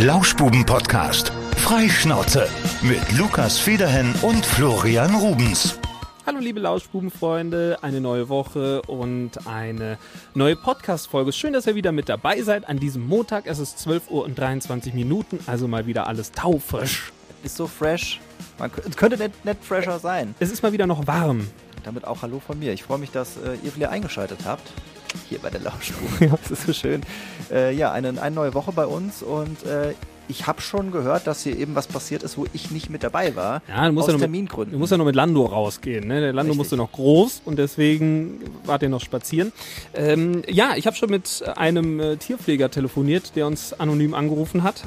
Lauschbuben-Podcast. Freischnauze mit Lukas Federhen und Florian Rubens. Hallo liebe Lauschbubenfreunde, eine neue Woche und eine neue Podcast-Folge. Schön, dass ihr wieder mit dabei seid an diesem Montag. Es ist 12 Uhr und 23 Minuten, also mal wieder alles taufrisch. Ist so fresh. Man könnte nicht, nicht fresher sein. Es ist mal wieder noch warm. Damit auch Hallo von mir. Ich freue mich, dass äh, ihr wieder eingeschaltet habt. Hier bei der ja, das ist so schön. Äh, ja, eine, eine neue Woche bei uns und äh, ich habe schon gehört, dass hier eben was passiert ist, wo ich nicht mit dabei war. Ja, du musst aus ja nur Termingründen. Mit, du musst ja nur mit Lando rausgehen. Ne? Der Lando Richtig. musste noch groß und deswegen wart ihr noch spazieren. Ähm, ja, ich habe schon mit einem äh, Tierpfleger telefoniert, der uns anonym angerufen hat.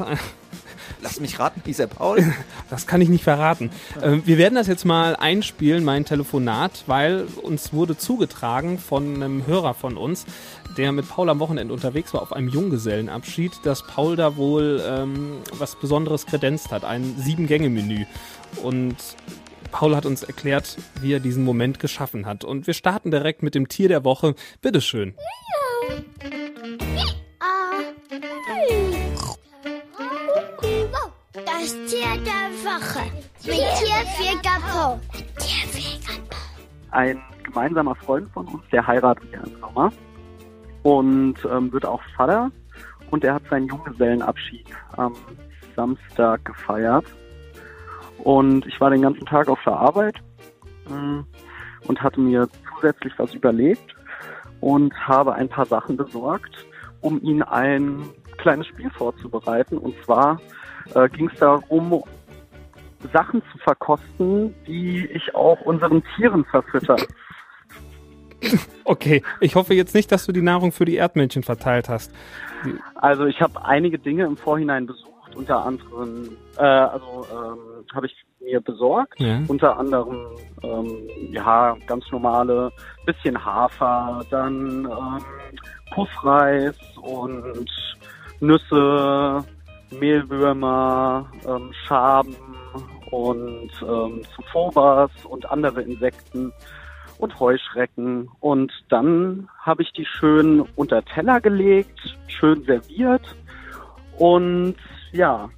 Lass mich raten, hieß er Paul? Das kann ich nicht verraten. Ähm, wir werden das jetzt mal einspielen, mein Telefonat, weil uns wurde zugetragen von einem Hörer von uns, der mit Paul am Wochenende unterwegs war auf einem Junggesellenabschied, dass Paul da wohl ähm, was Besonderes kredenzt hat, ein Sieben-Gänge-Menü. Und Paul hat uns erklärt, wie er diesen Moment geschaffen hat. Und wir starten direkt mit dem Tier der Woche. Bitteschön. Das Tier der Woche. Mit Tierpfleger Po. Ein gemeinsamer Freund von uns, der heiratet ja im Sommer und ähm, wird auch Vater und er hat seinen Junggesellenabschied am Samstag gefeiert und ich war den ganzen Tag auf der Arbeit ähm, und hatte mir zusätzlich was überlegt und habe ein paar Sachen besorgt, um ihn ein kleines Spiel vorzubereiten und zwar äh, ging es darum, Sachen zu verkosten, die ich auch unseren Tieren verfütter. Okay, ich hoffe jetzt nicht, dass du die Nahrung für die Erdmännchen verteilt hast. Also ich habe einige Dinge im Vorhinein besucht, unter anderem, äh, also ähm, habe ich mir besorgt, Ja. unter anderem ähm, ja ganz normale bisschen Hafer, dann ähm, Puffreis und Nüsse, Mehlwürmer, ähm, Schaben und ähm, Zufobas und andere Insekten und Heuschrecken. Und dann habe ich die schön unter Teller gelegt, schön serviert. Und ja,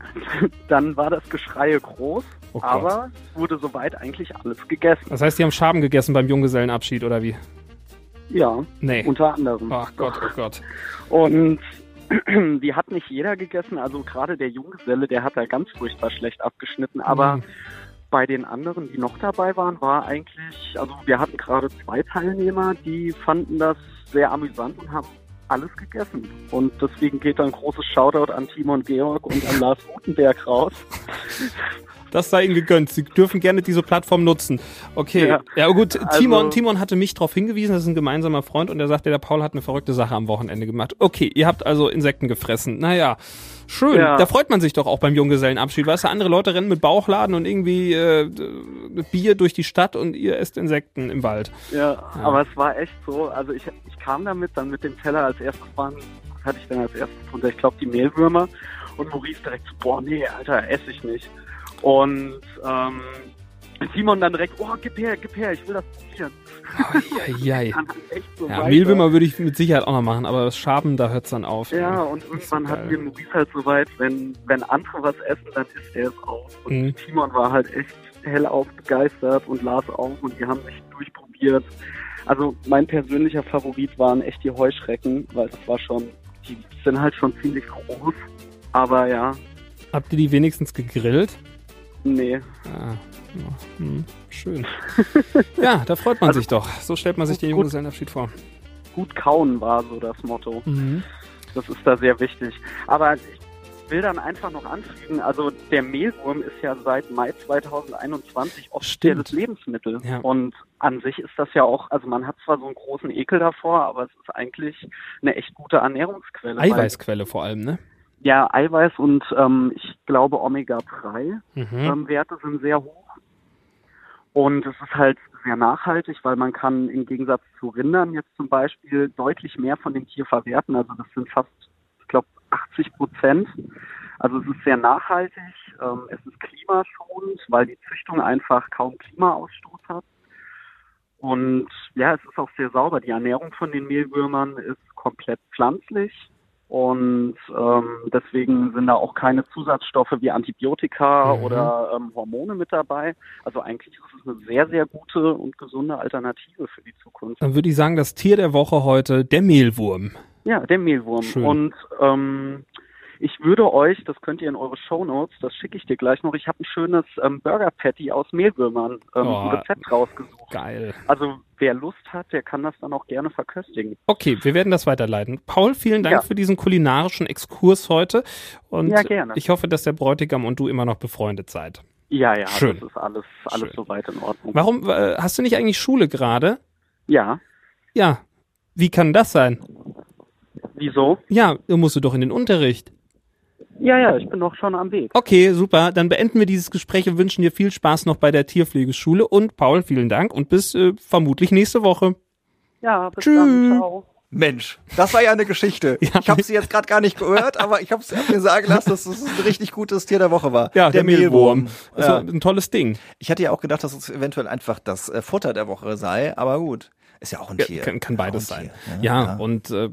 dann war das Geschreie groß, Oh aber es wurde soweit eigentlich alles gegessen. Das heißt, die haben Schaben gegessen beim Junggesellenabschied oder wie? Ja, Nee. unter anderem. Ach Gott, oh Gott. Und die hat nicht jeder gegessen, also gerade der Junggeselle, der hat da ganz furchtbar schlecht abgeschnitten, aber Mhm. bei den anderen, die noch dabei waren, war eigentlich, also wir hatten gerade zwei Teilnehmer, die fanden das sehr amüsant und haben alles gegessen. Und deswegen geht dann großes Shoutout an Timon Georg und an Lars Gutenberg raus. Das sei ihnen gegönnt. Sie dürfen gerne diese Plattform nutzen. Okay. Ja, Ja. gut. Also- Timon, Timon hatte mich darauf hingewiesen, das ist ein gemeinsamer Freund und er sagte, der Paul hat eine verrückte Sache am Wochenende gemacht. Okay, ihr habt also Insekten gefressen. Naja. Schön, Ja. da freut man sich doch auch beim Junggesellenabschied. Weißt du, andere Leute rennen mit Bauchladen und irgendwie äh, Bier durch die Stadt und ihr esst Insekten im Wald. Ja, aber es war echt so, also ich, ich kam damit, dann mit dem Teller als erstes waren, hatte ich denn als erstes drunter? Ich glaube die Mehlwürmer und Maurice direkt so, boah, nee, Alter, esse ich nicht. Und ähm, Simon dann direkt, oh, gib her, gib her, ich will das probieren. Echt so Ja. Mehlwürmer würde ich mit Sicherheit auch noch machen, aber das Schaben, da hört's dann auf. Ja, und so irgendwann geil. hatten wir Maurice halt so weit, wenn, wenn andere was essen, dann isst er es auch. Und Mhm. Timon war halt echt hellauf begeistert und Lars auch und die haben sich durchprobiert. Also mein persönlicher Favorit waren echt die Heuschrecken, weil das war schon, die sind halt schon ziemlich groß. Aber ja, Habt ihr die wenigstens gegrillt? Nee. Ah, ja, hm, schön. ja, da freut man Also- sich doch. So stellt man sich den Gut. Junggesellenabschied vor. Gut kauen war so das Motto. Mhm. Das ist da sehr wichtig. Aber ich will dann einfach noch anfügen, also der Mehlwurm ist ja seit Mai 2021 offizielles Stimmt. Lebensmittel. Ja. Und an sich ist das ja auch, also man hat zwar so einen großen Ekel davor, aber es ist eigentlich eine echt gute Ernährungsquelle. Eiweißquelle vor allem, ne? Ja, Eiweiß und ähm, ich glaube Omega-3 Mhm. ähm, Werte sind sehr hoch. Und es ist halt sehr nachhaltig, weil man kann im Gegensatz zu Rindern jetzt zum Beispiel deutlich mehr von dem Tier verwerten. Also das sind fast, ich glaube, 80 Prozent. Also es ist sehr nachhaltig, ähm, es ist klimaschonend, weil die Züchtung einfach kaum Klimaausstoß hat. Und ja, es ist auch sehr sauber. Die Ernährung von den Mehlwürmern ist komplett pflanzlich Und ähm, deswegen sind da auch keine Zusatzstoffe wie Antibiotika Mhm. oder ähm, Hormone mit dabei. Also eigentlich ist es eine sehr, sehr gute und gesunde Alternative für die Zukunft. Dann würde ich sagen, das Tier der Woche heute, der Mehlwurm. Ja, der Mehlwurm. Schön. Und ähm, ich würde euch, das könnt ihr in eure Shownotes, das schicke ich dir gleich noch, ich habe ein schönes ähm, Burger Patty aus Mehlwürmern ähm, Oh. ein Rezept rausgesucht. Geil. Also wer Lust hat, der kann das dann auch gerne verköstigen. Okay, wir werden das weiterleiten. Paul, vielen Dank Ja. für diesen kulinarischen Exkurs heute. Und Ja, gerne. ich hoffe, dass der Bräutigam und du immer noch befreundet seid. Ja, ja, Schön. das ist alles, alles Schön. soweit in Ordnung. Warum, äh, hast du nicht eigentlich Schule gerade? Ja, Ja. Wie kann das sein? wieso? Ja, du musst du doch in den Unterricht. Ja, ja, ich bin noch schon am Weg. Okay, super. Dann beenden wir dieses Gespräch und wünschen dir viel Spaß noch bei der Tierpflegeschule. Und Paul, vielen Dank und bis äh, vermutlich nächste Woche. Ja, bis Tschüss. dann, ciao. Mensch, das war ja eine Geschichte. Ja. Ich habe sie jetzt gerade gar nicht gehört, aber ich habe es mir sagen lassen, dass es ein richtig gutes Tier der Woche war. Ja, der, Mehlwurm. Das Ja. war ein tolles Ding. Ich hatte ja auch gedacht, dass es eventuell einfach das äh, Futter der Woche sei, aber gut. Ist ja auch ein Ja, Tier. kann, kann beides sein. Tier, ne? Ja, und äh,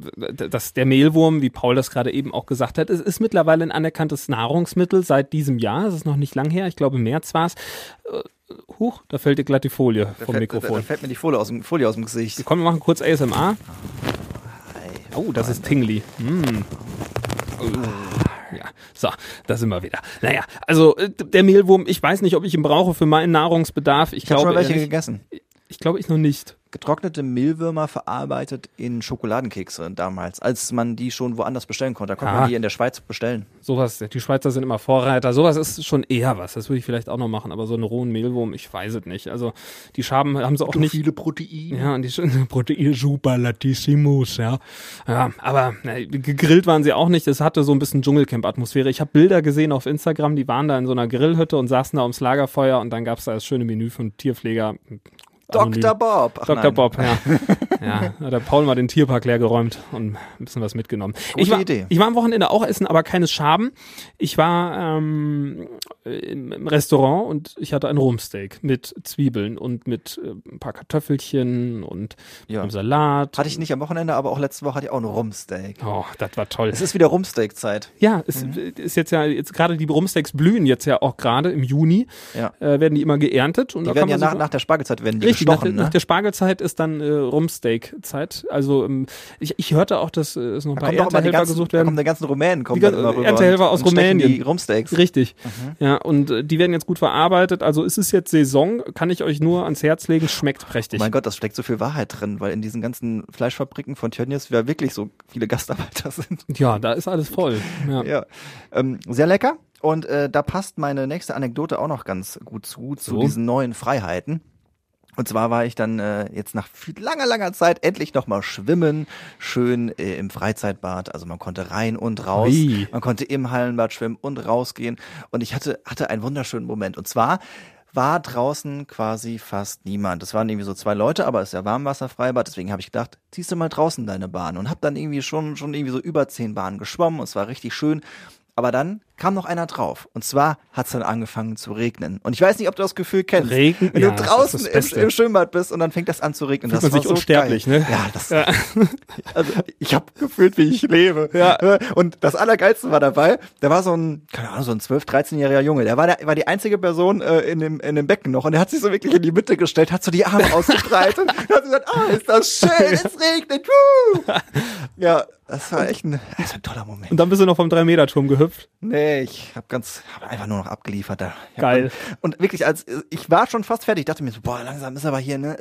das, der Mehlwurm, wie Paul das gerade eben auch gesagt hat, es ist mittlerweile ein anerkanntes Nahrungsmittel seit diesem Jahr. Es ist noch nicht lang her, ich glaube im März war es. Äh, huch, da fällt dir glatt die Folie Da vom fällt, da, Mikrofon. da fällt mir die Folie aus dem, Folie aus dem Gesicht. Komm, wir machen kurz ASMR. Oh, das ist Tingly. Mm. Ja, so, da sind wir wieder. Naja, also äh, der Mehlwurm, ich weiß nicht, ob ich ihn brauche für meinen Nahrungsbedarf. Ich, Ich habe glaube, schon welche gegessen. ich glaube, ich noch nicht. Getrocknete Mehlwürmer verarbeitet in Schokoladenkekse damals, als man die schon woanders bestellen konnte. Da konnte Ah. man die in der Schweiz bestellen. Sowas, die Schweizer sind immer Vorreiter. Sowas ist schon eher was. Das würde ich vielleicht auch noch machen, aber so einen rohen Mehlwurm, ich weiß es nicht. Also die Schaben haben sie auch nicht. viele Proteine. Ja, und die Proteine superlatissimus, ja. Ja, aber na, gegrillt waren sie auch nicht. Es hatte so ein bisschen Dschungelcamp-Atmosphäre. Ich habe Bilder gesehen auf Instagram, die waren da in so einer Grillhütte und saßen da ums Lagerfeuer und dann gab's da das schöne Menü von Tierpfleger. Dr. Bob. Ach, Dr. nein. Bob, ja. ja, hat der Paul mal den Tierpark leer geräumt und ein bisschen was mitgenommen. Gute ich war, Idee. Ich war am Wochenende auch essen, aber keines Schaben. Ich war ähm, im, Restaurant und ich hatte ein Rumsteak mit Zwiebeln und mit äh, ein paar Kartoffelchen und Ja. einem Salat. Hatte ich nicht am Wochenende, aber auch letzte Woche hatte ich auch ein Rumsteak. Oh, das war toll. Es ist wieder Rumsteak-Zeit. Ja, es ist jetzt ja, jetzt gerade die Rumsteaks blühen jetzt ja auch gerade im Juni, Ja. äh, werden die immer geerntet. Und Die da werden ja nach, nach der Spargelzeit werden die gestochen, nach ne? der Spargelzeit ist dann äh, Rumsteak-Zeit. Also ähm, ich, ich hörte auch, dass äh, es noch ein Da paar Erntehelfer ganzen, gesucht da kommen werden. die ganzen Rumänen kommen Die dann immer rüber Erntehelfer aus Rumänien. Die Rumsteaks. Richtig. Mhm. Ja, und äh, die werden jetzt gut verarbeitet. Also es ist jetzt Saison, kann ich euch nur ans Herz legen, schmeckt Oh prächtig. mein Gott, das steckt so viel Wahrheit drin, weil in diesen ganzen Fleischfabriken von Tönnies ja wirklich so viele Gastarbeiter sind. ja, da ist alles voll. Ja. Ja, ähm, sehr lecker. Und äh, da passt meine nächste Anekdote auch noch ganz gut zu, zu So. diesen neuen Freiheiten. Und zwar war ich dann äh, jetzt nach viel- langer, langer Zeit endlich nochmal schwimmen, schön äh, im Freizeitbad. Also man konnte rein und raus, Ui. man konnte im Hallenbad schwimmen und rausgehen. Und ich hatte, hatte einen wunderschönen Moment. Und zwar war draußen quasi fast niemand. Es waren irgendwie so zwei Leute, aber es ist ja Warmwasserfreibad, deswegen habe ich gedacht, ziehst du mal draußen deine Bahn und habe dann irgendwie schon schon irgendwie so über zehn Bahnen geschwommen. und Es war richtig schön. Aber dann kam noch einer drauf. Und zwar hat es dann angefangen zu regnen. Und ich weiß nicht, ob du das Gefühl kennst. Regen? Wenn Ja, du draußen im, im Schwimmbad bist und dann fängt das an zu regnen. Fühlt das man sich so unsterblich, geil. ne? Ja, das, Ja. also ich habe gefühlt, wie ich lebe. Ja. Und das Allergeilste war dabei, da war so ein, keine Ahnung, so ein 12-, 13-jähriger Junge. Der war, der war die einzige Person äh, in, dem, in dem Becken noch. Und der hat sich so wirklich in die Mitte gestellt, hat so die Arme ausgebreitet und hat gesagt, ah, ist das schön, es regnet. Woo! Ja, das war echt ein, das war ein toller Moment. Und dann bist du noch vom 3-Meter-Turm gehüpft. Nee, ich habe ganz, hab einfach nur noch abgeliefert da. Geil. Dann, und wirklich, als ich war schon fast fertig, dachte mir so, boah, langsam ist aber hier, ne?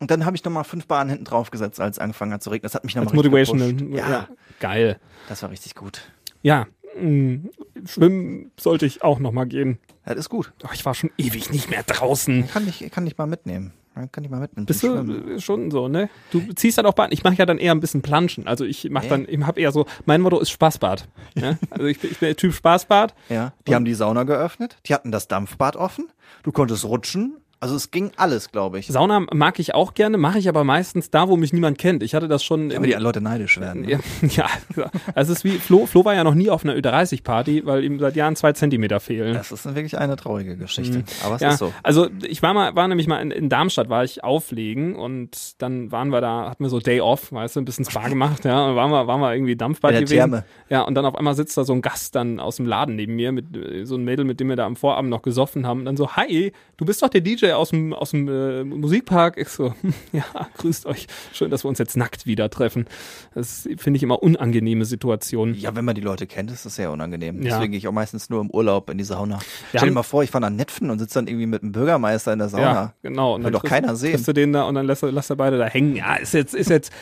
Und dann habe ich nochmal fünf Bahnen hinten drauf gesetzt, als angefangen hat zu regnen. Das hat mich nochmal Motivation. Ja, ja. Geil. das war richtig gut. Ja. mh, Schwimmen sollte ich auch noch mal gehen. Das ist gut. Oh, ich war schon ewig nicht mehr draußen. Kann ich, kann ich mal mitnehmen. Kann ich mal mitnehmen. Bist du äh, schon so, ne? Du ziehst dann auch Bahn. Ich mache ja dann eher ein bisschen Planschen. Also ich mache dann, ich habe eher so, mein Motto ist Spaßbad. Ja? Also ich, bin- ich bin der Typ Spaßbad. Ja, die haben die Sauna geöffnet, die hatten das Dampfbad offen, du konntest rutschen, Also es ging alles, glaube ich. Sauna mag ich auch gerne, mache ich aber meistens da, wo mich niemand kennt. Ich hatte das schon. Damit die Leute neidisch werden. Ne? Ja, ja, also es ist wie, Flo, Flo war ja noch nie auf einer Ü30-Party, weil ihm seit Jahren zwei Zentimeter fehlen. Das ist wirklich eine traurige Geschichte. Aber es ja, ist so. also ich war mal, war nämlich mal in, in Darmstadt, war ich auflegen und dann waren wir da, hatten wir so Day Off, weißt du, ein bisschen Spa gemacht, ja, und waren wir, waren wir irgendwie Dampfbad gewesen. Therme. Ja, und dann auf einmal sitzt da so ein Gast dann aus dem Laden neben mir, mit äh, so einem Mädel, mit dem wir da am Vorabend noch gesoffen haben, und dann so, hi, du bist doch der DJ aus dem, aus dem äh, Musikpark. Ich so, ja, grüßt euch. Schön, dass wir uns jetzt nackt wieder treffen. Das finde ich immer unangenehme Situationen. Ja, wenn man die Leute kennt, ist das sehr unangenehm. Ja. Deswegen gehe ich auch meistens nur im Urlaub in die Sauna. Wir Stell dir mal vor, ich fahre nach Netfen und sitze dann irgendwie mit einem Bürgermeister in der Sauna. Ja, genau. Und Will doch triffst- keiner sehen. triffst du den da und dann lässt er, lässt er beide da hängen. Ja, ist jetzt, ist jetzt,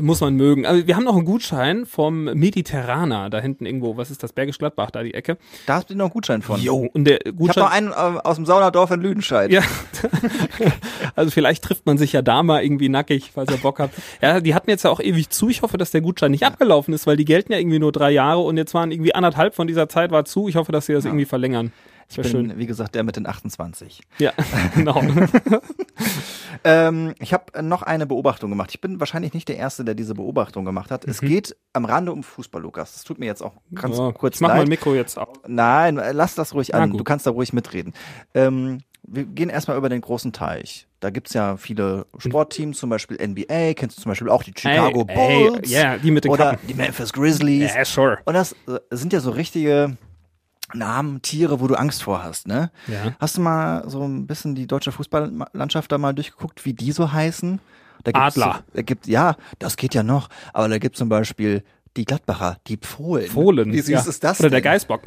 muss man mögen. Aber wir haben noch einen Gutschein vom Mediterraner, da hinten irgendwo, was ist das, Bergisch Gladbach, da die Ecke. Da hast du noch einen Gutschein von. Jo, und der Ich habe Gutschein. noch einen äh, aus dem Saunadorf in Lüdenscheid. Ja, also vielleicht trifft man sich ja da mal irgendwie nackig, falls ihr Bock habt. Ja, die hatten jetzt ja auch ewig zu. Ich hoffe, dass der Gutschein nicht abgelaufen ist, weil die gelten ja irgendwie nur drei Jahre und jetzt waren irgendwie anderthalb von dieser Zeit war zu. Ich hoffe, dass sie das irgendwie verlängern. Ich bin, schön. wie gesagt, der mit den 28. Ja, genau. Ähm, ich habe noch eine Beobachtung gemacht. Ich bin wahrscheinlich nicht der Erste, der diese Beobachtung gemacht hat. Es geht am Rande um Fußball, Lukas. Das tut mir jetzt auch ganz Mhm. Ja, kurz ich mach mein. Mikro jetzt auf. Nein, lass das ruhig an. Du kannst da ruhig mitreden. Ähm, wir gehen erstmal über den großen Teich. Da gibt's ja viele Sportteams, zum Beispiel NBA, kennst du zum Beispiel auch die Chicago Ey, Bulls ja, die mit den oder Kappen. die Memphis Grizzlies. Ja, sure. Und das sind ja so richtige Namen, Tiere, wo du Angst vor hast, ne? Ja. Hast du mal so ein bisschen die deutsche Fußballlandschaft da mal durchgeguckt, wie die so heißen? Da gibt's Adler. So, da gibt, ja, das geht ja noch. Aber da gibt zum Beispiel die Gladbacher, die Pfohlen. Fohlen. Wie süß ja. ist das Oder der denn? Geißbock.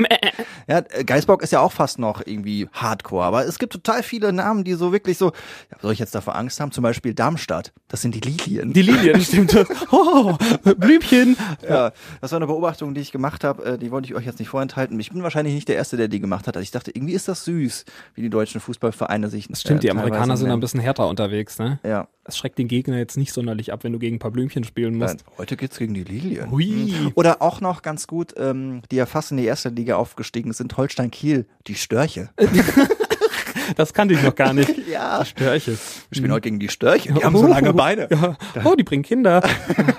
Ja, Geißbock ist ja auch fast noch irgendwie Hardcore, aber es gibt total viele Namen, die so wirklich so, ja, soll ich jetzt davor Angst haben? Zum Beispiel Darmstadt, das sind die Lilien. Die Lilien, stimmt. Oh, Blümchen. ja, das war eine Beobachtung, die ich gemacht habe, äh, die wollte ich euch jetzt nicht vorenthalten. Ich bin wahrscheinlich nicht der Erste, der die gemacht hat. Also ich dachte, irgendwie ist das süß, wie die deutschen Fußballvereine sich Das stimmt, die äh, Amerikaner teilweise sind ein bisschen härter unterwegs, ne? Ja, Das schreckt den Gegner jetzt nicht sonderlich ab, wenn du gegen ein paar Blümchen spielen nein, musst. heute geht's gegen die Lilien. Hui. Oder auch noch ganz gut, ähm, die ja fast in die erste Liga aufgestiegen sind, Holstein Kiel, die Störche. Das kannte ich noch gar nicht. Ja. Die Störche. Wir spielen heute gegen die Störche, die haben so lange Beine. Ja. Oh, die bringen Kinder.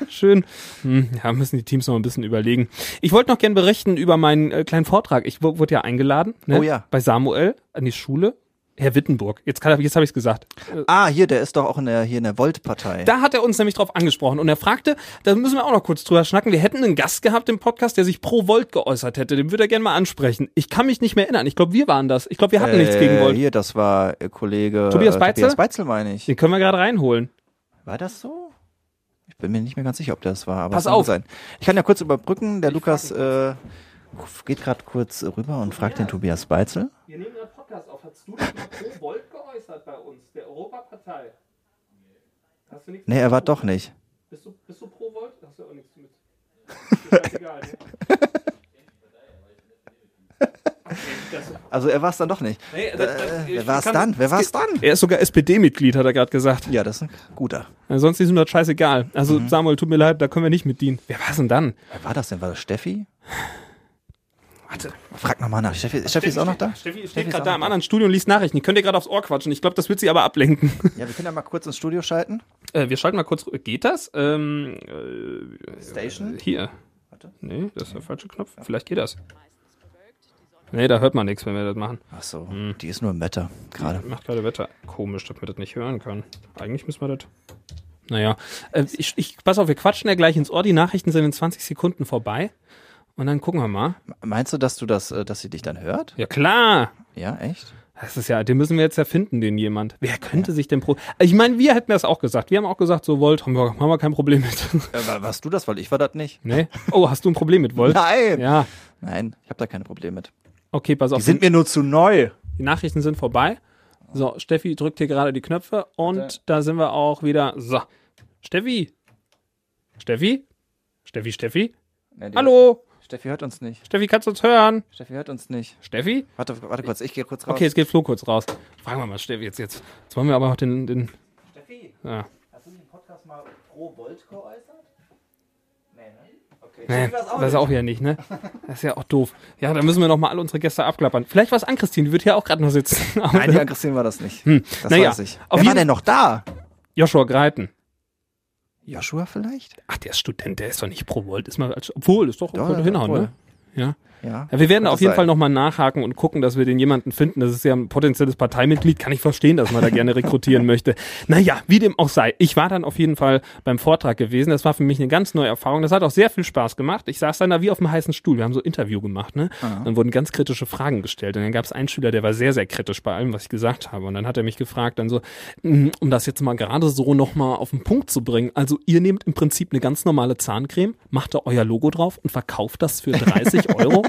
Schön. Hm, ja, müssen die Teams noch ein bisschen überlegen. Ich wollte noch gern berichten über meinen äh, kleinen Vortrag. Ich wu- wurde ja eingeladen ne, Oh ja. bei Samuel an die Schule. Herr Wittenburg. Jetzt, kann, er- jetzt habe ich es gesagt. Ah, hier, der ist doch auch in der, hier in der Volt-Partei. Da hat er uns nämlich drauf angesprochen und er fragte, da müssen wir auch noch kurz drüber schnacken, wir hätten einen Gast gehabt im Podcast, der sich pro Volt geäußert hätte. Den würde er gerne mal ansprechen. Ich kann mich nicht mehr erinnern. Ich glaube, wir waren das. Ich glaube, wir hatten nichts gegen Volt. Hier, das war äh, Kollege Tobias äh, Beitzel? Tobias Beitzel, meine ich. Den können wir gerade reinholen. War das so? Ich bin mir nicht mehr ganz sicher, ob das war. Aber Pass auf. Sein. Ich kann ja kurz überbrücken. Der Lukas äh, geht gerade kurz rüber und fragt den Tobias Beitzel. Wir nehmen gerade Podcast auf. Hast du dich mal pro Volt geäußert bei uns, der Europapartei? Hast du nichts Nee, er war doch nicht. Bist du, bist du pro Volt? Hast du auch nichts mit. Ist egal, ne? Also er war es dann doch nicht. Nee, Äh, wer war es dann? Wer war es dann? Er ist sogar SPD-Mitglied, hat er gerade gesagt. Ja, das ist ein guter. Ansonsten ist ihm das scheißegal. Also Samuel, tut mir leid, da können wir nicht mit dienen. Wer war es denn dann? Wer war das denn? War das Steffi? Warte. Frag nochmal nach. Steffi, Steffi ist auch noch da? Steffi Steffi steht gerade da im anderen Studio und liest Nachrichten. Die könnt ihr gerade aufs Ohr quatschen. Ich glaube, das wird sie aber ablenken. Ja, wir können ja mal kurz ins Studio schalten. Äh, wir schalten mal kurz. Geht das? Ähm, äh, Station? hier. Warte. Nee, das ist der falsche Knopf. Vielleicht geht das. Nee, da hört man nichts, wenn wir das machen. Ach so, Hm. die ist nur im Wetter gerade. Macht gerade Wetter. Komisch, dass wir das nicht hören können. Eigentlich müssen wir das. Naja, äh, ich, ich, pass auf, wir quatschen ja gleich ins Ohr. Die Nachrichten sind in 20 Sekunden vorbei. Und dann gucken wir mal. Meinst du, dass du das, äh, dass sie dich dann hört? Ja, klar. Ja, echt? Das ist ja, den müssen wir jetzt ja finden, den jemand. Wer könnte sich denn pro. Ich meine, wir hätten das auch gesagt. Wir haben auch gesagt, so Volt, haben wir, haben wir kein Problem mit. Äh, wa- warst du das? Weil ich war das nicht. nee? Oh, hast du ein Problem mit Volt? Nein! Ja. Nein, ich habe da keine Probleme mit. Okay, pass auf. Die sind mir nur zu neu. Die Nachrichten sind vorbei. So, Steffi drückt hier gerade die Knöpfe und Warte. da sind wir auch wieder. So. Steffi? Steffi? Steffi, Steffi? Nee, Hallo? Steffi hört uns nicht. Steffi, kannst du uns hören? Steffi hört uns nicht. Steffi? Warte, warte kurz, ich gehe kurz raus. Okay, jetzt geht Flo kurz raus. Fragen wir mal Steffi jetzt, jetzt. Jetzt wollen wir aber auch den, den Steffi, ja. hast du im Podcast mal pro Volt geäußert? Nee, ne? Okay. Nee, das ist auch wieder nicht, ne? Das ist ja auch doof. Ja, da müssen wir noch mal alle unsere Gäste abklappern. Vielleicht war es an Christine, die wird hier auch gerade noch sitzen. Nein, die Christine war das nicht. Das Naja, weiß ich. auf Wer war denn noch da? Joshua Greiten. Joshua vielleicht? Ach, der ist Student, der ist doch nicht pro Volt. Ist mal, als- obwohl, ist doch, Ja, könnte hinhauen, ne? Ja. Ja. Wir werden auf jeden sein. Fall nochmal nachhaken und gucken, dass wir den jemanden finden. Das ist ja ein potenzielles Parteimitglied. Kann ich verstehen, dass man da gerne rekrutieren möchte. Naja, wie dem auch sei. Ich war dann auf jeden Fall beim Vortrag gewesen. Das war für mich eine ganz neue Erfahrung. Das hat auch sehr viel Spaß gemacht. Ich saß dann da wie auf einem heißen Stuhl. Wir haben so Interview gemacht, ne? Dann wurden ganz kritische Fragen gestellt. Und dann gab es einen Schüler, der war sehr, sehr kritisch bei allem, was ich gesagt habe. Und dann hat er mich gefragt, dann so, "Mm, um das jetzt mal gerade so nochmal auf den Punkt zu bringen. Also ihr nehmt im Prinzip eine ganz normale Zahncreme, macht da euer Logo drauf und verkauft das für 30 Euro.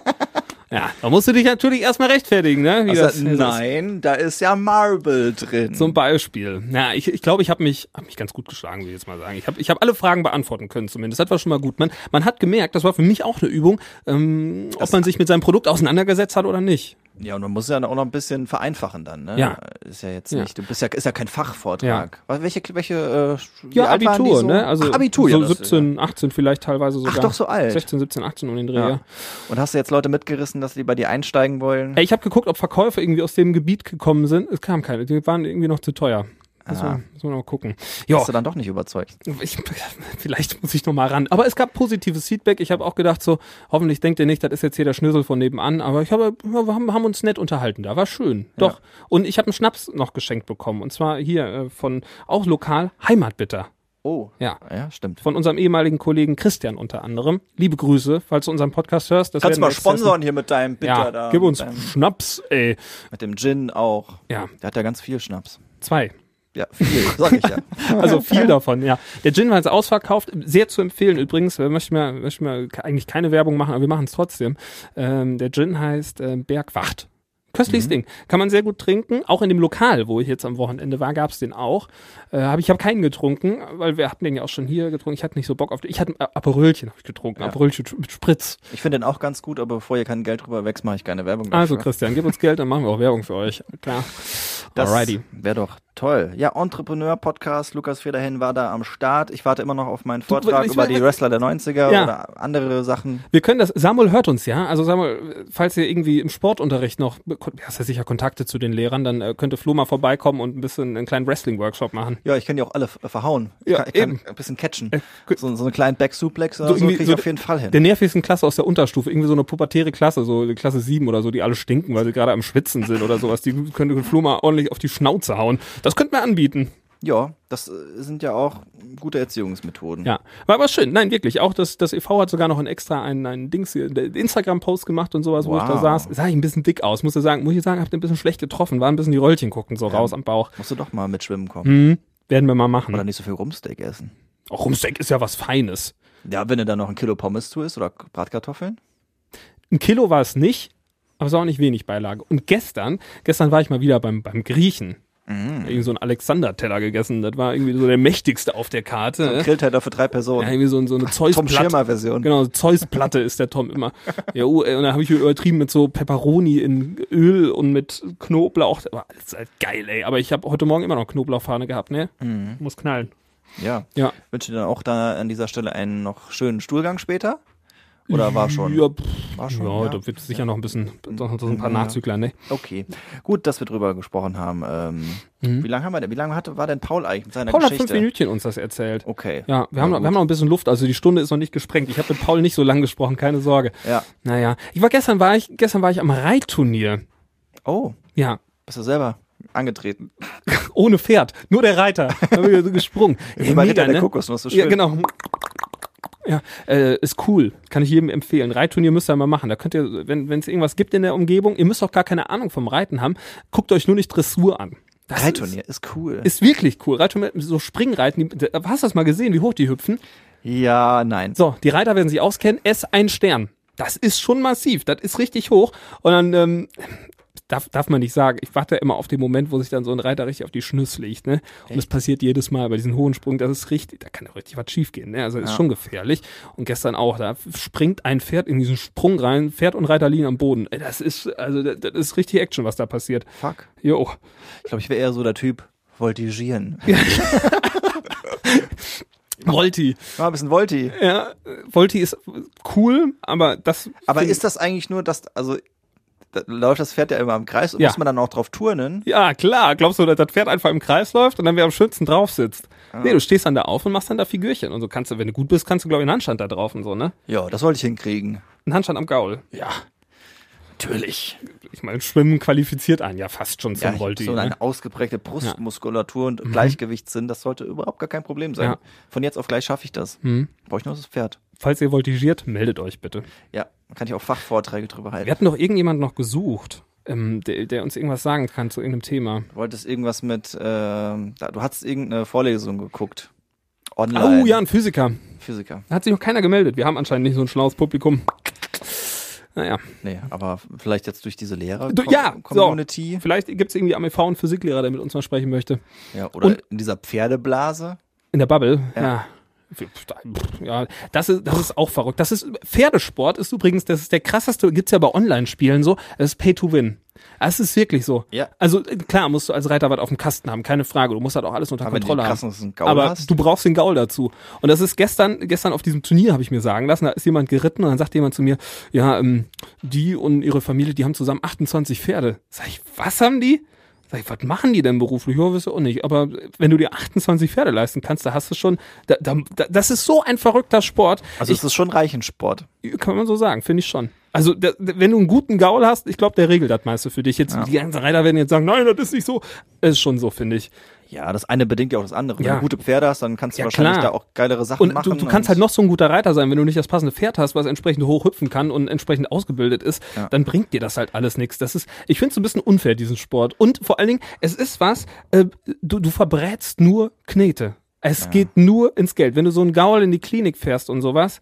Ja, da musst du dich natürlich erstmal rechtfertigen, ne? Also, das, nein, da ist ja Marble drin. Zum Beispiel. Ja, ich ich, glaube, ich habe mich, hab mich ganz gut geschlagen, will ich jetzt mal sagen. Ich habe ich hab alle Fragen beantworten können zumindest. Das war schon mal gut. Man, man hat gemerkt, das war für mich auch eine Übung, ähm, ob man sich mit seinem Produkt auseinandergesetzt hat oder nicht. Ja, und man muss ja auch noch ein bisschen vereinfachen dann, ne? Ja. Ist ja jetzt Ja. nicht, du bist ja, ist ja kein Fachvortrag. Was, welche, welche, äh, Ja, Abitur, so? ne? Also Ach, Abitur, so ja. das- 17, 18 vielleicht teilweise sogar. doch, so alt. 16, 17, 18 um den Dreh, Ja. ja. Und hast du jetzt Leute mitgerissen, dass die bei dir einsteigen wollen? Ey, ich habe geguckt, ob Verkäufe irgendwie aus dem Gebiet gekommen sind. Es kam keine. Die waren irgendwie noch zu teuer. Muss Ah. man, muss man mal gucken. Ja, Hast du dann doch nicht überzeugt? ich, vielleicht muss ich noch mal ran. Aber es gab positives Feedback. Ich habe auch gedacht, so, hoffentlich denkt ihr nicht, das ist jetzt hier der Schnösel von nebenan. Aber ich habe, wir haben, haben uns nett unterhalten da. War schön. Doch. Und ich habe einen Schnaps noch geschenkt bekommen. Und zwar hier äh, von, auch lokal, Heimatbitter. Oh. Ja. Ja, stimmt. Von unserem ehemaligen Kollegen Christian unter anderem. Liebe Grüße, falls du unseren Podcast hörst. Das Kannst werden mal sponsoren hier mit deinem. Bitter Ja, da. gib uns Schnaps, ey. mit dem Gin auch. Ja, Der hat ja ganz viel Schnaps. zwei. Ja, viel, sag ich ja. Also viel davon, ja. Der Gin war jetzt ausverkauft, sehr zu empfehlen übrigens. Wir möchten mal, möchten mal eigentlich keine Werbung machen, aber wir machen es trotzdem. Ähm, der Gin heißt äh, Bergwacht. Köstliches Ding. Kann man sehr gut trinken. Auch in dem Lokal, wo ich jetzt am Wochenende war, gab's den auch. Äh, hab ich habe keinen getrunken, weil wir hatten den ja auch schon hier getrunken. Ich hatte nicht so Bock auf den. Ich hatte ein Aperölchen hab ich getrunken. Ja. Aperölchen mit Spritz. Ich finde den auch ganz gut, aber bevor ihr kein Geld drüber wächst, mache ich keine Werbung dafür. Also Christian, gib uns Geld, dann machen wir auch Werbung für euch. Klar. Das Alrighty. wäre doch toll. Ja, Entrepreneur-Podcast, Lukas Federhen war da am Start. Ich warte immer noch auf meinen Vortrag ich über die Wrestler der 90er Ja. oder andere Sachen. Wir können das, Samuel hört uns ja. Also Samuel, falls ihr irgendwie im Sportunterricht noch, du hast ja sicher Kontakte zu den Lehrern, dann äh, könnte Flo mal vorbeikommen und ein bisschen einen kleinen Wrestling-Workshop machen. Ja, ich kann die auch alle äh, verhauen. Ich Ja, kann, ich kann eben. ein bisschen catchen. Äh. So, so einen kleinen Back-Suplex oder So so, kriege ich so auf jeden Fall hin. Der nervigsten Klasse aus der Unterstufe, irgendwie so eine pubertäre Klasse, so Klasse 7 oder so, die alle stinken, weil sie gerade am Schwitzen sind oder sowas. Die könnte Flo mal ordentlich auf die Schnauze hauen. Das könnten wir anbieten. Ja, das äh, sind ja auch gute Erziehungsmethoden. Ja, war aber schön. Nein, wirklich. Auch das, das e.V. hat sogar noch ein extra einen, einen Dings, Instagram-Post gemacht und sowas, wo ich da Wow. saß. Sah ich ein bisschen dick aus, muss ich sagen. Muss ich sagen, habt ihr ein bisschen schlecht getroffen, war ein bisschen die Röllchen gucken so raus am Bauch. Musst du doch mal mit Schwimmen kommen. Hm, werden wir mal machen. Oder nicht so viel Rumsteak essen. Auch Rumsteak ist ja was Feines. Ja, wenn du dann noch ein Kilo Pommes zu isst oder Bratkartoffeln. Ein Kilo war es nicht, aber es war auch nicht wenig Beilage. Und gestern, gestern war ich mal wieder beim, beim Griechen. Mhm. Irgendwie so ein Alexander-Teller gegessen. Das war irgendwie so der mächtigste auf der Karte. Ein ne? Grillteller für drei Ja, Personen. irgendwie so, so eine Tom Zeus-Platte. Schirmer-Version. Genau, Zeus-Platte ist der Tom immer. Ja, oh, ey, und dann habe ich übertrieben mit so Pepperoni in Öl und mit Knoblauch. Aber das ist halt geil, ey. Aber ich habe heute Morgen immer noch Knoblauchfahne gehabt, ne? Mhm. Muss knallen. Ja. Ja. Wünsche dir dann auch da an dieser Stelle einen noch schönen Stuhlgang später? Oder war schon? Ja, pff, War schon, ja, ja. da wird sicher noch ein bisschen, noch ein paar Ja. Nachzügler, ne? Okay. Gut, dass wir drüber gesprochen haben. Ähm, Wie lange haben wir denn? Wie lange hatte, war denn Paul eigentlich mit seiner Mhm. Paul hat Geschichte? fünf Minütchen uns das erzählt. Okay. Ja, wir haben, noch, wir haben noch ein bisschen Luft, also die Stunde ist noch nicht gesprengt. Ich habe mit Paul nicht so lange gesprochen, keine Sorge. Ja. Naja, ich war gestern war ich gestern war ich am Reitturnier. Oh, Ja, bist du selber angetreten? ohne Pferd, nur der Reiter. Da bin ich so gesprungen. Wie bei Ritter der Kokosnuss, so Ja, schön. genau. Ja, äh, ist cool. Kann ich jedem empfehlen. Reitturnier müsst ihr mal machen. Da könnt ihr, wenn es irgendwas gibt in der Umgebung, ihr müsst auch gar keine Ahnung vom Reiten haben, guckt euch nur nicht Dressur an. Das Reitturnier ist cool. Ist, ist wirklich cool. Reitturnier, so Springreiten, die, hast du das mal gesehen, wie hoch die hüpfen? ja, nein. So, die Reiter werden sich auskennen. S ein Stern. Das ist schon massiv. Das ist richtig hoch. Und dann ähm, darf, darf man nicht sagen. Ich warte immer auf den Moment, wo sich dann so ein Reiter richtig auf die Schnüss legt. Ne? Und das passiert jedes Mal bei diesen hohen Sprüngen. Das ist richtig. Da kann ja richtig was schiefgehen. Ne? Also ist Ja. schon gefährlich. Und gestern auch. Da springt ein Pferd in diesen Sprung rein. Pferd und Reiter liegen am Boden. Das ist also das, das ist richtig Action, was da passiert. Fuck. Jo. Ich glaube, ich wäre eher so der Typ voltigieren. Volti. Mal ein bisschen Volti. Ja, Volti ist cool, aber das. Aber ist das eigentlich nur, dass, also, da läuft das Pferd ja immer im Kreis und Ja. muss man dann auch drauf turnen? Ja, klar. Glaubst du, dass das Pferd einfach im Kreis läuft und dann wer am schönsten drauf sitzt? Nee, du stehst dann da auf und machst dann da Figürchen. Und so kannst du, wenn du gut bist, kannst du, glaube ich, einen Handstand da drauf und so, ne? Ja, das wollte ich hinkriegen. Ein Handstand am Gaul. Ja, natürlich. Ich meine, Schwimmen qualifiziert einen ja fast schon zum Ja, Volti. so ne? eine ausgeprägte Brustmuskulatur und Gleichgewichtssinn, das sollte überhaupt gar kein Problem sein. Ja. Von jetzt auf gleich schaffe ich das. Mhm. Brauche ich nur das Pferd. Falls ihr voltigiert, meldet euch bitte. Ja, kann ich auch Fachvorträge drüber halten. Wir hatten doch irgendjemand noch gesucht, ähm, der, der uns irgendwas sagen kann zu irgendeinem Thema. Du wolltest irgendwas mit, da, du hast irgendeine Vorlesung geguckt. Online. Oh ja, ein Physiker. Physiker. Da hat sich noch keiner gemeldet. Wir haben anscheinend nicht so ein schlaues Publikum. Naja. Nee, aber vielleicht jetzt durch diese Lehrer Du, ja, Community. So. Vielleicht gibt es irgendwie AMV einen Physiklehrer, der mit uns mal sprechen möchte. Ja, oder Und- in dieser Pferdeblase. In der Bubble, Ja. ja. Ja, das ist, das ist auch verrückt. Das ist, Pferdesport ist übrigens, das ist der krasseste, gibt's ja bei Online-Spielen so, das ist Pay to Win. Das ist wirklich so. Ja. Also, äh, klar, musst du als Reiter was auf dem Kasten haben, keine Frage. Du musst halt auch alles unter Aber Kontrolle haben. Aber hast. du brauchst den Gaul dazu. Und das ist gestern, gestern auf diesem Turnier, habe ich mir sagen lassen, da ist jemand geritten und dann sagt jemand zu mir, ja, ähm, die und ihre Familie, die haben zusammen 28 Pferde. Sag ich, was haben die? Sag ich, was machen die denn beruflich? Ja, wisst ihr auch nicht. Aber wenn du dir 28 Pferde leisten kannst, da hast du schon, da, da, da, das ist so ein verrückter Sport. Also es ist schon Reichensport. Kann man so sagen, finde ich schon. Also, da, wenn du einen guten Gaul hast, ich glaube, der regelt das meiste für dich. Jetzt, die ganzen Reiter werden jetzt sagen, nein, das ist nicht so. Es ist schon so, finde ich. Ja, das eine bedingt ja auch das andere. Wenn Ja. du gute Pferde hast, dann kannst du Ja, wahrscheinlich klar. da auch geilere Sachen Und machen. du, du kannst halt noch so ein guter Reiter sein, wenn du nicht das passende Pferd hast, was entsprechend hoch hüpfen kann und entsprechend ausgebildet ist, Ja. dann bringt dir das halt alles nichts. Das ist, ich finde es ein bisschen unfair, diesen Sport. Und vor allen Dingen, es ist was, äh, du, du verbrätst nur Knete. Es geht nur ins Geld. Wenn du so einen Gaul in die Klinik fährst und sowas,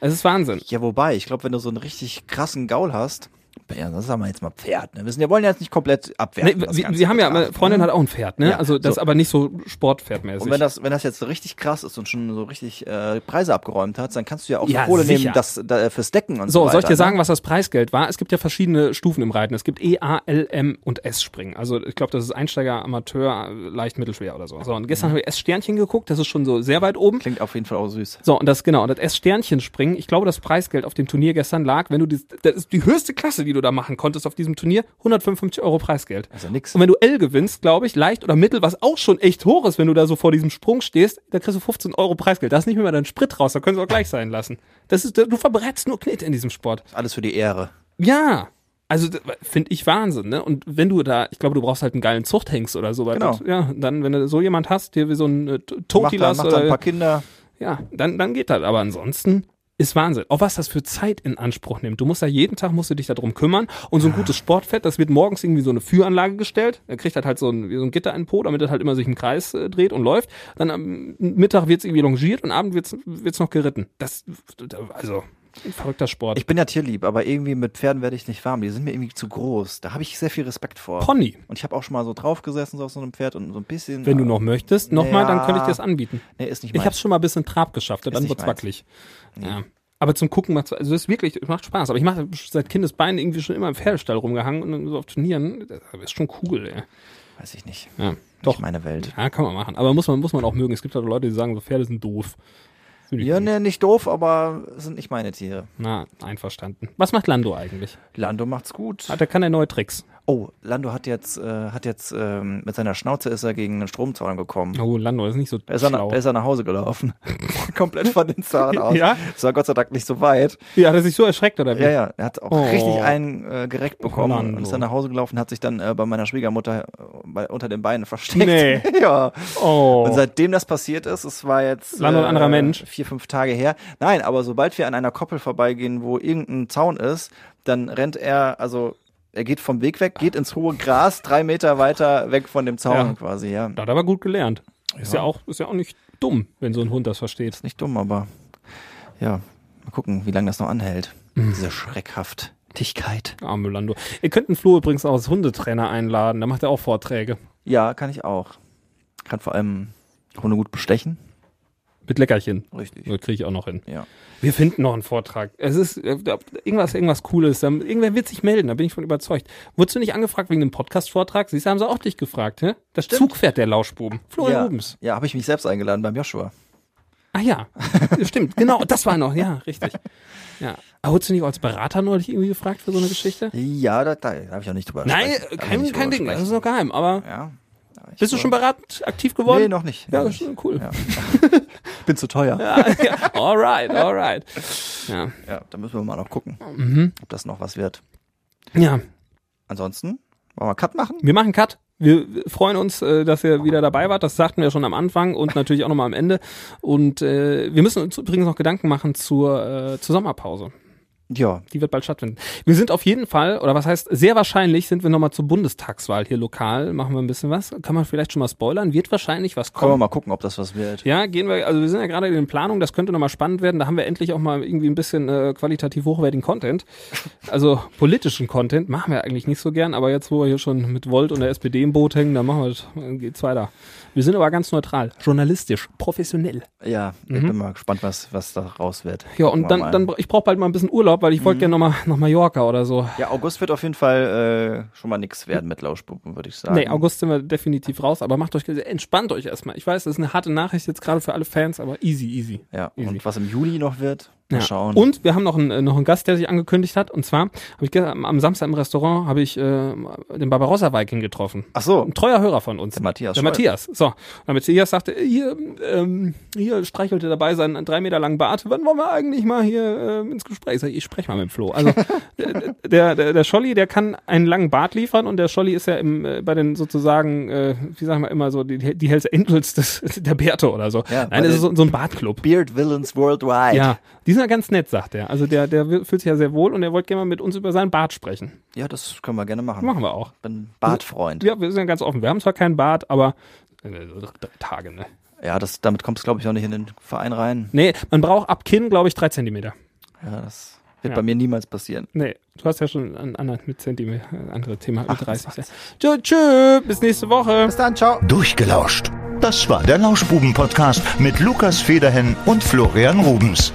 es ist Wahnsinn. Ja, wobei, ich glaube, wenn du so einen richtig krassen Gaul hast, ja, das sagen wir jetzt mal Pferd. Ne? Wir wollen ja jetzt nicht komplett Nee, abwerten. wir, Ganze wir haben ja, meine Freundin hat auch ein Pferd, ne? Ja, also das so. ist aber nicht so sportpferdmäßig. Und wenn das, wenn das jetzt so richtig krass ist und schon so richtig äh, Preise abgeräumt hat, dann kannst du ja auch Ja, Kohle sicher. nehmen, das da, fürs Decken und so, So, weiter. soll ich dir ne? sagen, was das Preisgeld war? Es gibt ja verschiedene Stufen im Reiten. Es gibt E, A, L, M und S Springen. Also ich glaube, das ist Einsteiger, Amateur, leicht, mittelschwer oder so. So, und gestern habe ich S Sternchen geguckt, das ist schon so sehr weit oben. Klingt auf jeden Fall auch süß. So, und das genau, und das S Sternchen springen, ich glaube, das Preisgeld auf dem Turnier gestern lag, wenn du die, das ist die höchste Klasse, die du da machen konntest auf diesem Turnier, 155 Euro Preisgeld. Also nix. Und wenn du L gewinnst, glaube ich, leicht oder mittel, was auch schon echt hoch ist, wenn du da so vor diesem Sprung stehst, da kriegst du 15 Euro Preisgeld. Da ist nicht mehr dein Sprit raus, da können sie auch gleich sein lassen. Das ist, du verbrätst nur Knete in diesem Sport. Alles für die Ehre. Ja. Also finde ich Wahnsinn, ne? Und wenn du da, ich glaube, du brauchst halt einen geilen Zuchthengst oder so. Genau. das- Ja, dann, wenn du so jemand hast, der wie so ein äh, da, Totilas da ein oder paar Kinder. ja, dann, dann geht das. Aber ansonsten ist Wahnsinn. Auch was das für Zeit in Anspruch nimmt. Du musst da jeden Tag musst du dich da drum kümmern. Und so ein gutes Sportfett, das wird morgens irgendwie so eine Führanlage gestellt. Er kriegt halt halt so ein, so ein Gitter in den Po, damit das halt immer sich im Kreis äh, dreht und läuft. Dann am Mittag wird's irgendwie longiert und abend wird's wird's noch geritten. Das, also, verrückter Sport. Ich bin ja tierlieb, aber irgendwie mit Pferden werde ich nicht warm. Die sind mir irgendwie zu groß. Da habe ich sehr viel Respekt vor. Pony. Und ich habe auch schon mal so drauf gesessen, so auf so einem Pferd und so ein bisschen. Wenn du noch möchtest, nochmal, Ja. dann könnte ich dir das anbieten. Nee, ist nicht Ich meins. habe schon mal ein bisschen Trab geschafft, und dann nicht wird's meins. wackelig. Ja. Aber zum Gucken macht's, also es ist wirklich, es macht Spaß. Aber ich mache seit Kindesbeinen irgendwie schon immer im Pferdestall rumgehangen und so auf Turnieren. Das ist schon cool, ey. Weiß ich nicht. Ja, Nicht doch. meine Welt. Ja, kann man machen. Aber muss man, muss man auch mögen. Es gibt halt Leute, die sagen, so Pferde sind doof. Ja, nicht. ne, nicht doof, aber sind nicht meine Tiere. Na, einverstanden. Was macht Lando eigentlich? Lando macht's gut. Hat er keine neue Tricks? Oh, Lando hat jetzt, äh, hat jetzt ähm, mit seiner Schnauze ist er gegen einen Stromzaun gekommen. Oh, Lando ist nicht so Da ist, er, schlau. da ist er nach Hause gelaufen. Komplett von den Zaun aus. Ja? Es war Gott sei Dank nicht so weit. ja, hat er sich so erschreckt, oder wie? Ja, ja. Er hat auch Oh. richtig einen äh, gereckt bekommen Lando. und ist dann nach Hause gelaufen, hat sich dann äh, bei meiner Schwiegermutter äh, bei, unter den Beinen versteckt. Nee. ja. Oh. Und seitdem das passiert ist, es war jetzt äh, Lando ein anderer Mensch. vier, fünf Tage her. Nein, aber sobald wir an einer Koppel vorbeigehen, wo irgendein Zaun ist, dann rennt er, also er geht vom Weg weg, geht ins hohe Gras, drei Meter weiter weg von dem Zaun Ja. quasi, ja. Da hat er aber gut gelernt. Ist ja auch, ist ja auch nicht dumm, wenn so ein Hund das versteht. Nicht dumm, aber ja, mal gucken, wie lange das noch anhält. Mhm. Diese Schreckhaftigkeit. Arme Lando. Ihr könnt einen Flo übrigens auch als Hundetrainer einladen. Da macht er auch Vorträge. Ja, kann ich auch. Kann vor allem Hunde gut bestechen. Mit Leckerchen. Richtig. Das kriege ich auch noch hin. Ja. Wir finden noch einen Vortrag. Es ist äh, irgendwas, irgendwas Cooles. Dann- Irgendwer wird sich melden, da bin ich von überzeugt. Wurdest du nicht angefragt wegen einem Podcast-Vortrag? Siehst du, haben sie auch dich gefragt, hä? Das Stimmt. Zugpferd der Lauschbuben. Florian ja, Rubens. ja habe ich mich selbst eingeladen beim Joshua. Ah ja, stimmt, genau, das war noch, ja, richtig. Ja. Aber wurdest du nicht als Berater neulich irgendwie gefragt für so eine Geschichte? Ja, da, da habe ich auch nicht drüber Nein, kein, kein Ding, das ist noch geheim, aber Ja. Ich bist du schon beratend aktiv geworden? Nee, noch nicht. Ja, Noch das ist nicht. schon cool. Ja. Bin zu teuer. Ja, ja. Alright, alright. Ja. Ja, da müssen wir mal noch gucken, Mhm. ob das noch was wird. ja, Ansonsten, wollen wir Cut machen? wir machen Cut. Wir freuen uns, äh, dass ihr wieder dabei wart. Das sagten wir schon am Anfang und natürlich auch nochmal am Ende. Und äh, wir müssen uns übrigens noch Gedanken machen zur, äh, zur Sommerpause. Ja, Die wird bald stattfinden. Wir sind auf jeden Fall, oder was heißt, sehr wahrscheinlich sind wir nochmal zur Bundestagswahl hier lokal. Machen wir ein bisschen was. Kann man vielleicht schon mal spoilern? Wird wahrscheinlich was können wir kommen. mal gucken, ob das was wird. Ja, gehen wir, also wir sind ja gerade in den Planungen, das könnte nochmal spannend werden. Da haben wir endlich auch mal irgendwie ein bisschen äh, qualitativ hochwertigen Content. Also politischen Content machen wir eigentlich nicht so gern, aber jetzt, wo wir hier schon mit Volt und der SPD im Boot hängen, dann machen wir das, dann geht's weiter. Wir sind aber ganz neutral, journalistisch, professionell. Ja, ich bin mal gespannt, was, was da raus wird. Ja, und dann, dann ich brauche bald mal ein bisschen Urlaub, weil ich wollte gerne nochmal nach Mallorca oder so. Ja, August wird auf jeden Fall äh, schon mal nix werden mit Lauschbuben, würde ich sagen. Nee, August sind wir definitiv raus, aber macht euch, entspannt euch erstmal. Ich weiß, das ist eine harte Nachricht jetzt gerade für alle Fans, aber easy, easy. Ja, Easy. und was im Juli noch wird, mal Ja. schauen. Und wir haben noch einen, äh, noch einen Gast, der sich angekündigt hat. Und zwar habe ich gestern, am Samstag im Restaurant habe ich äh, den Barbarossa Viking getroffen. Ach so, Ein treuer Hörer von uns. Der Matthias Der Scholl. Matthias. So. Und der Matthias sagte, hier, ähm, hier streichelte dabei seinen drei Meter langen Bart. Wann wollen wir eigentlich mal hier ähm, ins Gespräch? Ich, sag, ich spreche mal mit dem Flo. Also der, der, der Scholli, der kann einen langen Bart liefern und der Scholli ist ja im, äh, bei den sozusagen, äh, wie sagen wir immer so, die, die Hells Angels des, der Bärte oder so. Ja, Nein, das ist so, so ein Bartclub. Beard Villains Worldwide. Ja, sind ja ganz nett, sagt er. Also der, der fühlt sich ja sehr wohl und er wollte gerne mal mit uns über seinen Bart sprechen. ja, das können wir gerne machen. Machen wir auch. Bin Bartfreund. Ja, wir sind ja ganz offen. Wir haben zwar keinen Bart, aber äh, drei Tage, ne? Ja, das, damit kommt es, glaube ich, auch nicht in den Verein rein. Nee, man braucht ab Kinn, glaube ich, drei Zentimeter. Ja, das wird Ja. bei mir niemals passieren. Nee, du hast ja schon ein anderes mit Zentimeter, ein anderes Thema, mit 30. 28. Tschö, tschö, bis nächste Woche. Bis dann, ciao. Durchgelauscht. Das war der Lauschbuben-Podcast mit Lukas Federhen und Florian Rubens.